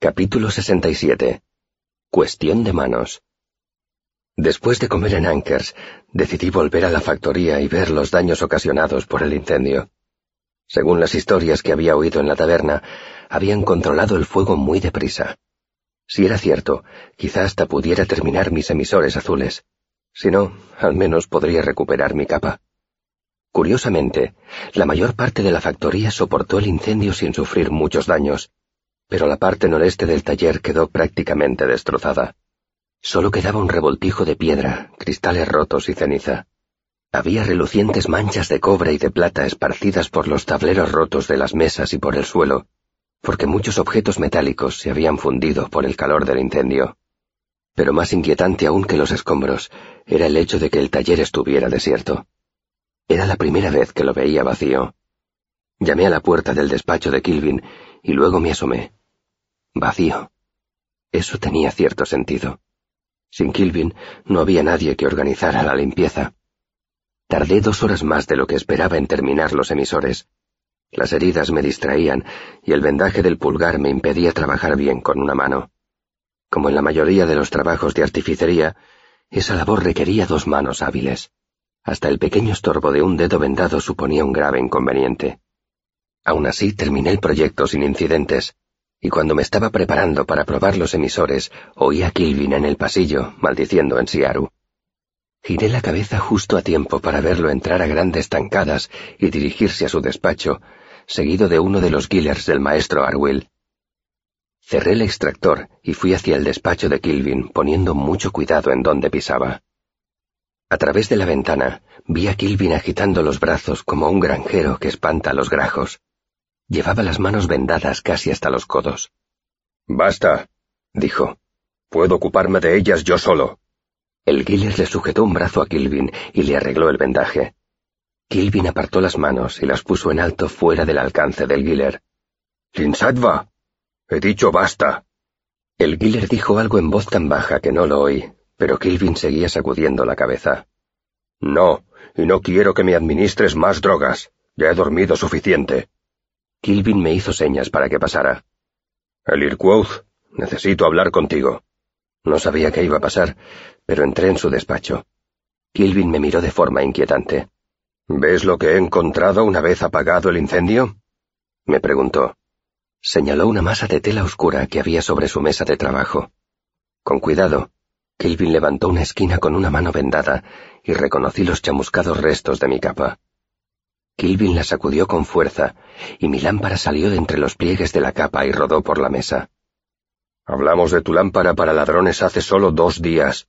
Capítulo 67. Cuestión de manos. Después de comer en Ankers, decidí volver a la factoría y ver los daños ocasionados por el incendio. Según las historias que había oído en la taberna, habían controlado el fuego muy deprisa. Si era cierto, quizá hasta pudiera terminar mis emisores azules. Si no, al menos podría recuperar mi capa. Curiosamente, la mayor parte de la factoría soportó el incendio sin sufrir muchos daños, pero la parte noreste del taller quedó prácticamente destrozada. Solo quedaba un revoltijo de piedra, cristales rotos y ceniza. Había relucientes manchas de cobre y de plata esparcidas por los tableros rotos de las mesas y por el suelo, porque muchos objetos metálicos se habían fundido por el calor del incendio. Pero más inquietante aún que los escombros era el hecho de que el taller estuviera desierto. Era la primera vez que lo veía vacío. Llamé a la puerta del despacho de Kilvin y luego me asomé. Vacío. Eso tenía cierto sentido. Sin Kilvin no había nadie que organizara la limpieza. Tardé dos horas más de lo que esperaba en terminar los emisores. Las heridas me distraían y el vendaje del pulgar me impedía trabajar bien con una mano. Como en la mayoría de los trabajos de artificería, esa labor requería dos manos hábiles. Hasta el pequeño estorbo de un dedo vendado suponía un grave inconveniente. Aún así terminé el proyecto sin incidentes, y cuando me estaba preparando para probar los emisores, oí a Kilvin en el pasillo, maldiciendo en Siaru. Giré la cabeza justo a tiempo para verlo entrar a grandes tancadas y dirigirse a su despacho, seguido de uno de los killers del maestro Arwill. Cerré el extractor y fui hacia el despacho de Kilvin, poniendo mucho cuidado en donde pisaba. A través de la ventana vi a Kilvin agitando los brazos como un granjero que espanta a los grajos. Llevaba las manos vendadas casi hasta los codos. Basta, dijo. Puedo ocuparme de ellas yo solo. El Giller le sujetó un brazo a Kilvin y le arregló el vendaje. Kilvin apartó las manos y las puso en alto fuera del alcance del Giller. —¡Linsatva! He dicho basta. El Giller dijo algo en voz tan baja que no lo oí, pero Kilvin seguía sacudiendo la cabeza. No, y no quiero que me administres más drogas. Ya he dormido suficiente. Kilvin me hizo señas para que pasara. El Irquoth, necesito hablar contigo. No sabía qué iba a pasar, pero entré en su despacho. Kilvin me miró de forma inquietante. ¿Ves lo que he encontrado una vez apagado el incendio? me preguntó. Señaló una masa de tela oscura que había sobre su mesa de trabajo. Con cuidado, Kilvin levantó una esquina con una mano vendada y reconocí los chamuscados restos de mi capa. Kilvin la sacudió con fuerza, y mi lámpara salió de entre los pliegues de la capa y rodó por la mesa. Hablamos de tu lámpara para ladrones hace solo dos días,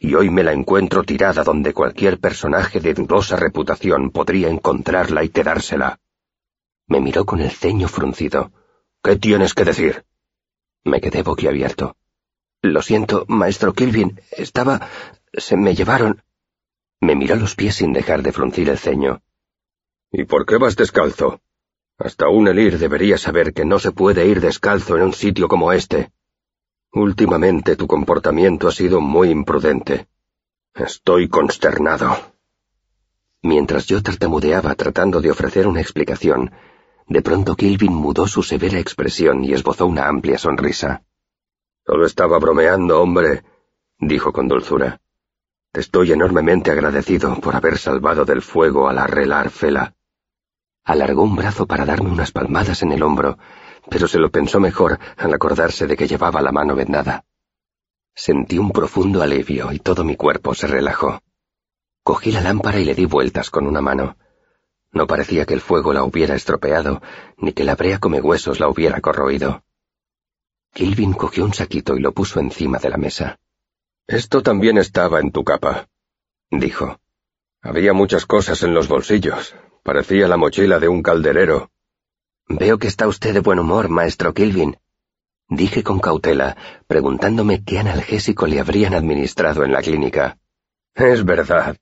y hoy me la encuentro tirada donde cualquier personaje de dudosa reputación podría encontrarla y quedársela. Me miró con el ceño fruncido. ¿Qué tienes que decir? Me quedé boquiabierto. Lo siento, maestro Kilvin, estaba... se me llevaron... Me miró los pies sin dejar de fruncir el ceño. ¿Y por qué vas descalzo? Hasta un elir debería saber que no se puede ir descalzo en un sitio como este. Últimamente tu comportamiento ha sido muy imprudente. Estoy consternado. Mientras yo tartamudeaba tratando de ofrecer una explicación, de pronto Kilvin mudó su severa expresión y esbozó una amplia sonrisa. Solo estaba bromeando, hombre, dijo con dulzura. Te estoy enormemente agradecido por haber salvado del fuego a la relar Fela. Alargó un brazo para darme unas palmadas en el hombro, pero se lo pensó mejor al acordarse de que llevaba la mano vendada. Sentí un profundo alivio y todo mi cuerpo se relajó. Cogí la lámpara y le di vueltas con una mano. No parecía que el fuego la hubiera estropeado, ni que la brea come huesos la hubiera corroído. Kilvin cogió un saquito y lo puso encima de la mesa. Esto también estaba en tu capa, dijo. Había muchas cosas en los bolsillos, Parecía la mochila de un calderero. Veo que está usted de buen humor, maestro Kilvin. Dije con cautela, preguntándome qué analgésico le habrían administrado en la clínica. Es verdad,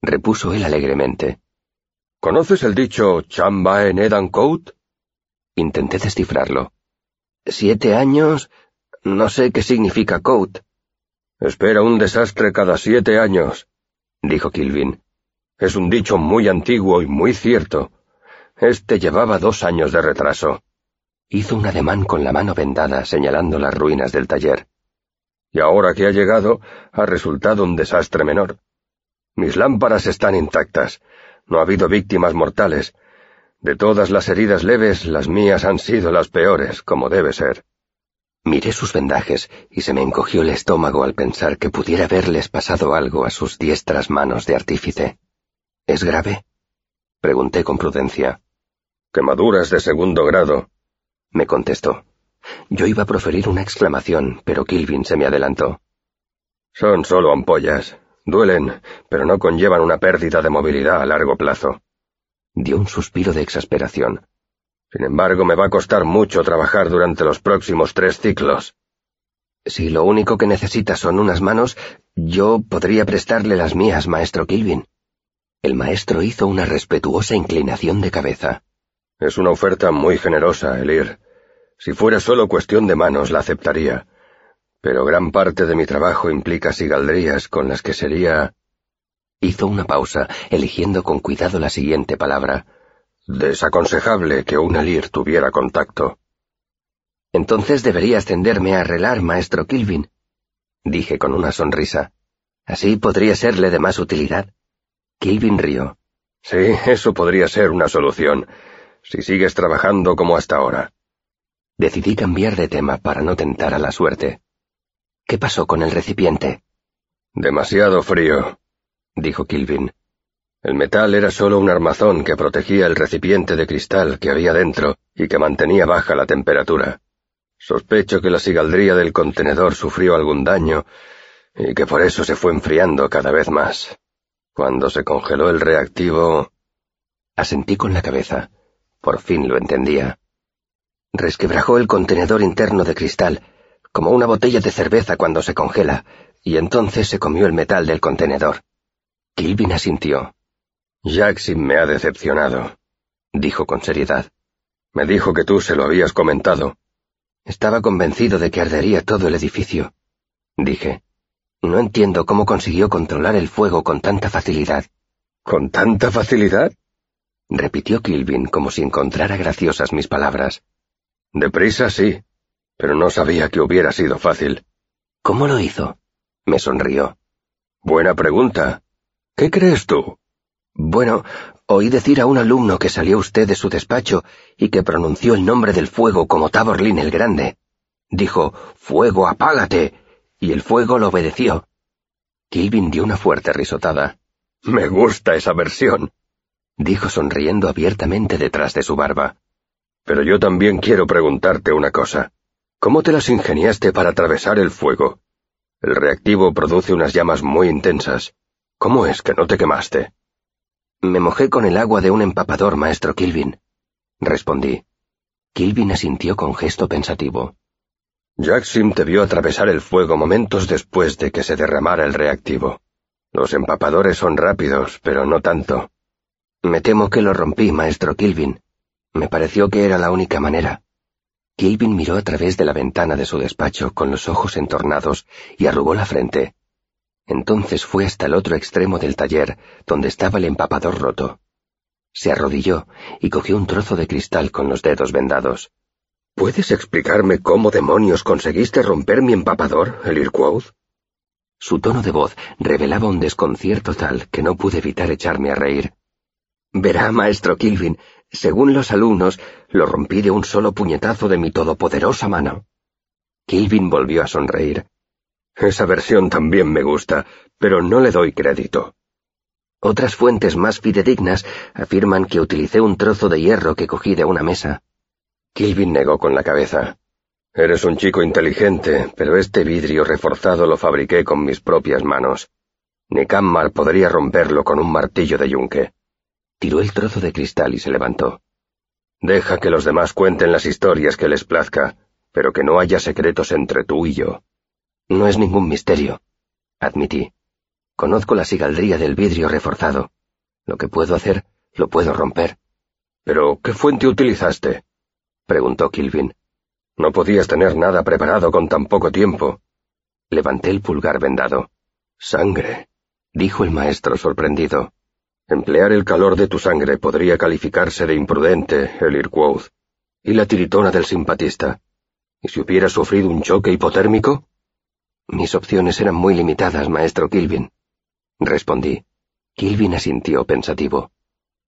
repuso él alegremente. ¿Conoces el dicho chamba en Edan Coat? Intenté descifrarlo. Siete años. No sé qué significa Coat. Espera un desastre cada siete años, dijo Kilvin. Es un dicho muy antiguo y muy cierto. Este llevaba dos años de retraso. Hizo un ademán con la mano vendada señalando las ruinas del taller. Y ahora que ha llegado, ha resultado un desastre menor. Mis lámparas están intactas. No ha habido víctimas mortales. De todas las heridas leves, las mías han sido las peores, como debe ser. Miré sus vendajes y se me encogió el estómago al pensar que pudiera haberles pasado algo a sus diestras manos de artífice. ¿Es grave? Pregunté con prudencia. Quemaduras de segundo grado, me contestó. Yo iba a proferir una exclamación, pero Kilvin se me adelantó. Son solo ampollas. Duelen, pero no conllevan una pérdida de movilidad a largo plazo. Dio un suspiro de exasperación. Sin embargo, me va a costar mucho trabajar durante los próximos tres ciclos. Si lo único que necesita son unas manos, yo podría prestarle las mías, maestro Kilvin. El maestro hizo una respetuosa inclinación de cabeza. Es una oferta muy generosa, Elir. Si fuera solo cuestión de manos, la aceptaría. Pero gran parte de mi trabajo implica sigaldrías con las que sería... Hizo una pausa, eligiendo con cuidado la siguiente palabra Desaconsejable que un Elir tuviera contacto. Entonces debería ascenderme a relar, maestro Kilvin, dije con una sonrisa. Así podría serle de más utilidad. Kilvin rió. Sí, eso podría ser una solución, si sigues trabajando como hasta ahora. Decidí cambiar de tema para no tentar a la suerte. ¿Qué pasó con el recipiente? Demasiado frío, dijo Kilvin. El metal era solo un armazón que protegía el recipiente de cristal que había dentro y que mantenía baja la temperatura. Sospecho que la sigaldría del contenedor sufrió algún daño y que por eso se fue enfriando cada vez más. Cuando se congeló el reactivo... Asentí con la cabeza. Por fin lo entendía. Resquebrajó el contenedor interno de cristal, como una botella de cerveza cuando se congela, y entonces se comió el metal del contenedor. Kilvin asintió. Jackson me ha decepcionado, dijo con seriedad. Me dijo que tú se lo habías comentado. Estaba convencido de que ardería todo el edificio, dije. No entiendo cómo consiguió controlar el fuego con tanta facilidad. ¿Con tanta facilidad? repitió Kilvin como si encontrara graciosas mis palabras. Deprisa sí, pero no sabía que hubiera sido fácil. ¿Cómo lo hizo? me sonrió. Buena pregunta. ¿Qué crees tú? Bueno, oí decir a un alumno que salió usted de su despacho y que pronunció el nombre del fuego como Taborlin el Grande. Dijo, Fuego, apágate. Y el fuego lo obedeció. Kilvin dio una fuerte risotada. Me gusta esa versión, dijo sonriendo abiertamente detrás de su barba. Pero yo también quiero preguntarte una cosa. ¿Cómo te las ingeniaste para atravesar el fuego? El reactivo produce unas llamas muy intensas. ¿Cómo es que no te quemaste? Me mojé con el agua de un empapador, maestro Kilvin, respondí. Kilvin asintió con gesto pensativo. Jackson te vio atravesar el fuego momentos después de que se derramara el reactivo. Los empapadores son rápidos, pero no tanto. Me temo que lo rompí, maestro Kilvin. Me pareció que era la única manera. Kilvin miró a través de la ventana de su despacho con los ojos entornados y arrugó la frente. Entonces fue hasta el otro extremo del taller, donde estaba el empapador roto. Se arrodilló y cogió un trozo de cristal con los dedos vendados. ¿Puedes explicarme cómo demonios conseguiste romper mi empapador, el? Su tono de voz revelaba un desconcierto tal que no pude evitar echarme a reír. Verá, maestro Kilvin, según los alumnos, lo rompí de un solo puñetazo de mi todopoderosa mano. Kilvin volvió a sonreír. Esa versión también me gusta, pero no le doy crédito. Otras fuentes más fidedignas afirman que utilicé un trozo de hierro que cogí de una mesa. Kilvin negó con la cabeza. Eres un chico inteligente, pero este vidrio reforzado lo fabriqué con mis propias manos. Ni Kammar podría romperlo con un martillo de yunque. Tiró el trozo de cristal y se levantó. Deja que los demás cuenten las historias que les plazca, pero que no haya secretos entre tú y yo. No es ningún misterio, admití. Conozco la sigaldría del vidrio reforzado. Lo que puedo hacer, lo puedo romper. ¿Pero qué fuente utilizaste? Preguntó Kilvin. No podías tener nada preparado con tan poco tiempo. Levanté el pulgar vendado. Sangre, dijo el maestro sorprendido. Emplear el calor de tu sangre podría calificarse de imprudente, el ¿Y la tiritona del simpatista? ¿Y si hubiera sufrido un choque hipotérmico? Mis opciones eran muy limitadas, maestro Kilvin. Respondí. Kilvin asintió pensativo.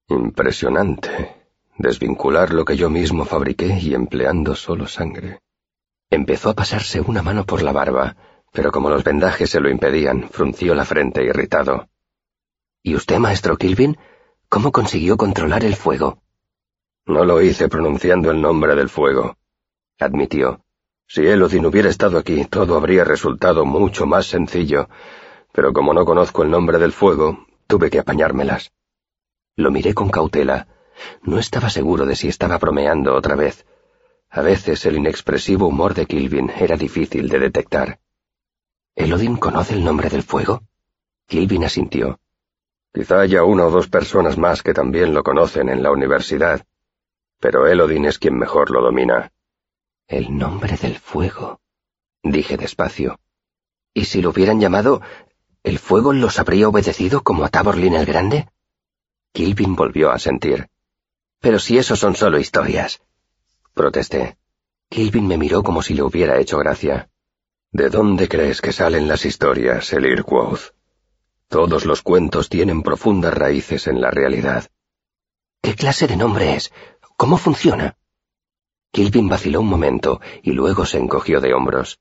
Impresionante. Desvincular lo que yo mismo fabriqué y empleando solo sangre. Empezó a pasarse una mano por la barba, pero como los vendajes se lo impedían, frunció la frente irritado. ¿Y usted, maestro Kilvin, cómo consiguió controlar el fuego? No lo hice pronunciando el nombre del fuego, admitió. Si Elodin hubiera estado aquí, todo habría resultado mucho más sencillo, pero como no conozco el nombre del fuego, tuve que apañármelas. Lo miré con cautela. No estaba seguro de si estaba bromeando otra vez. A veces el inexpresivo humor de Kilvin era difícil de detectar. ¿Elodin conoce el nombre del fuego? Kilvin asintió. Quizá haya una o dos personas más que también lo conocen en la universidad, pero Elodin es quien mejor lo domina. El nombre del fuego, dije despacio. ¿Y si lo hubieran llamado, el fuego los habría obedecido como a Taborlin el Grande? Kilvin volvió a sentir. Pero si eso son solo historias. Protesté. Kilvin me miró como si le hubiera hecho gracia. ¿De dónde crees que salen las historias, el Irquoth? Todos los cuentos tienen profundas raíces en la realidad. ¿Qué clase de nombre es? ¿Cómo funciona? Kilvin vaciló un momento y luego se encogió de hombros.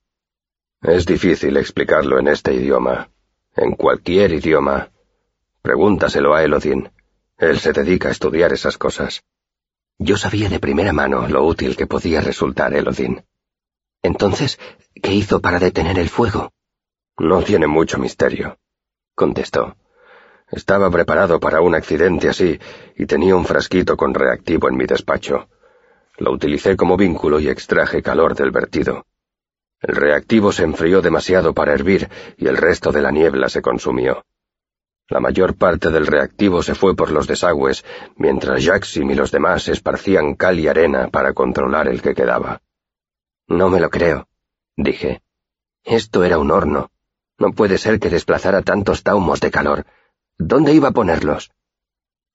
Es difícil explicarlo en este idioma. En cualquier idioma. Pregúntaselo a Elodin. Él se dedica a estudiar esas cosas. Yo sabía de primera mano lo útil que podía resultar Elodin. Entonces, ¿qué hizo para detener el fuego? No tiene mucho misterio, contestó. Estaba preparado para un accidente así y tenía un frasquito con reactivo en mi despacho. Lo utilicé como vínculo y extraje calor del vertido. El reactivo se enfrió demasiado para hervir y el resto de la niebla se consumió. La mayor parte del reactivo se fue por los desagües, mientras Jackson y los demás esparcían cal y arena para controlar el que quedaba. No me lo creo, dije. Esto era un horno. No puede ser que desplazara tantos taumos de calor. ¿Dónde iba a ponerlos?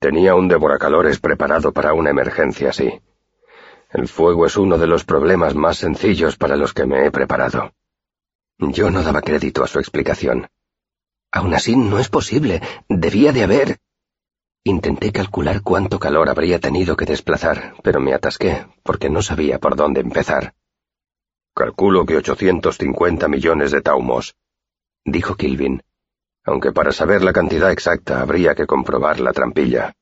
Tenía un devoracalores preparado para una emergencia así. El fuego es uno de los problemas más sencillos para los que me he preparado. Yo no daba crédito a su explicación. Aún así, no es posible. Debía de haber. Intenté calcular cuánto calor habría tenido que desplazar, pero me atasqué, porque no sabía por dónde empezar. Calculo que 850 millones de taumos, dijo Kilvin, aunque para saber la cantidad exacta habría que comprobar la trampilla.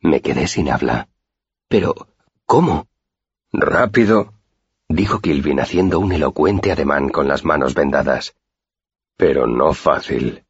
Me quedé sin habla. Pero, ¿cómo? Rápido, dijo Kilvin haciendo un elocuente ademán con las manos vendadas. Pero no fácil.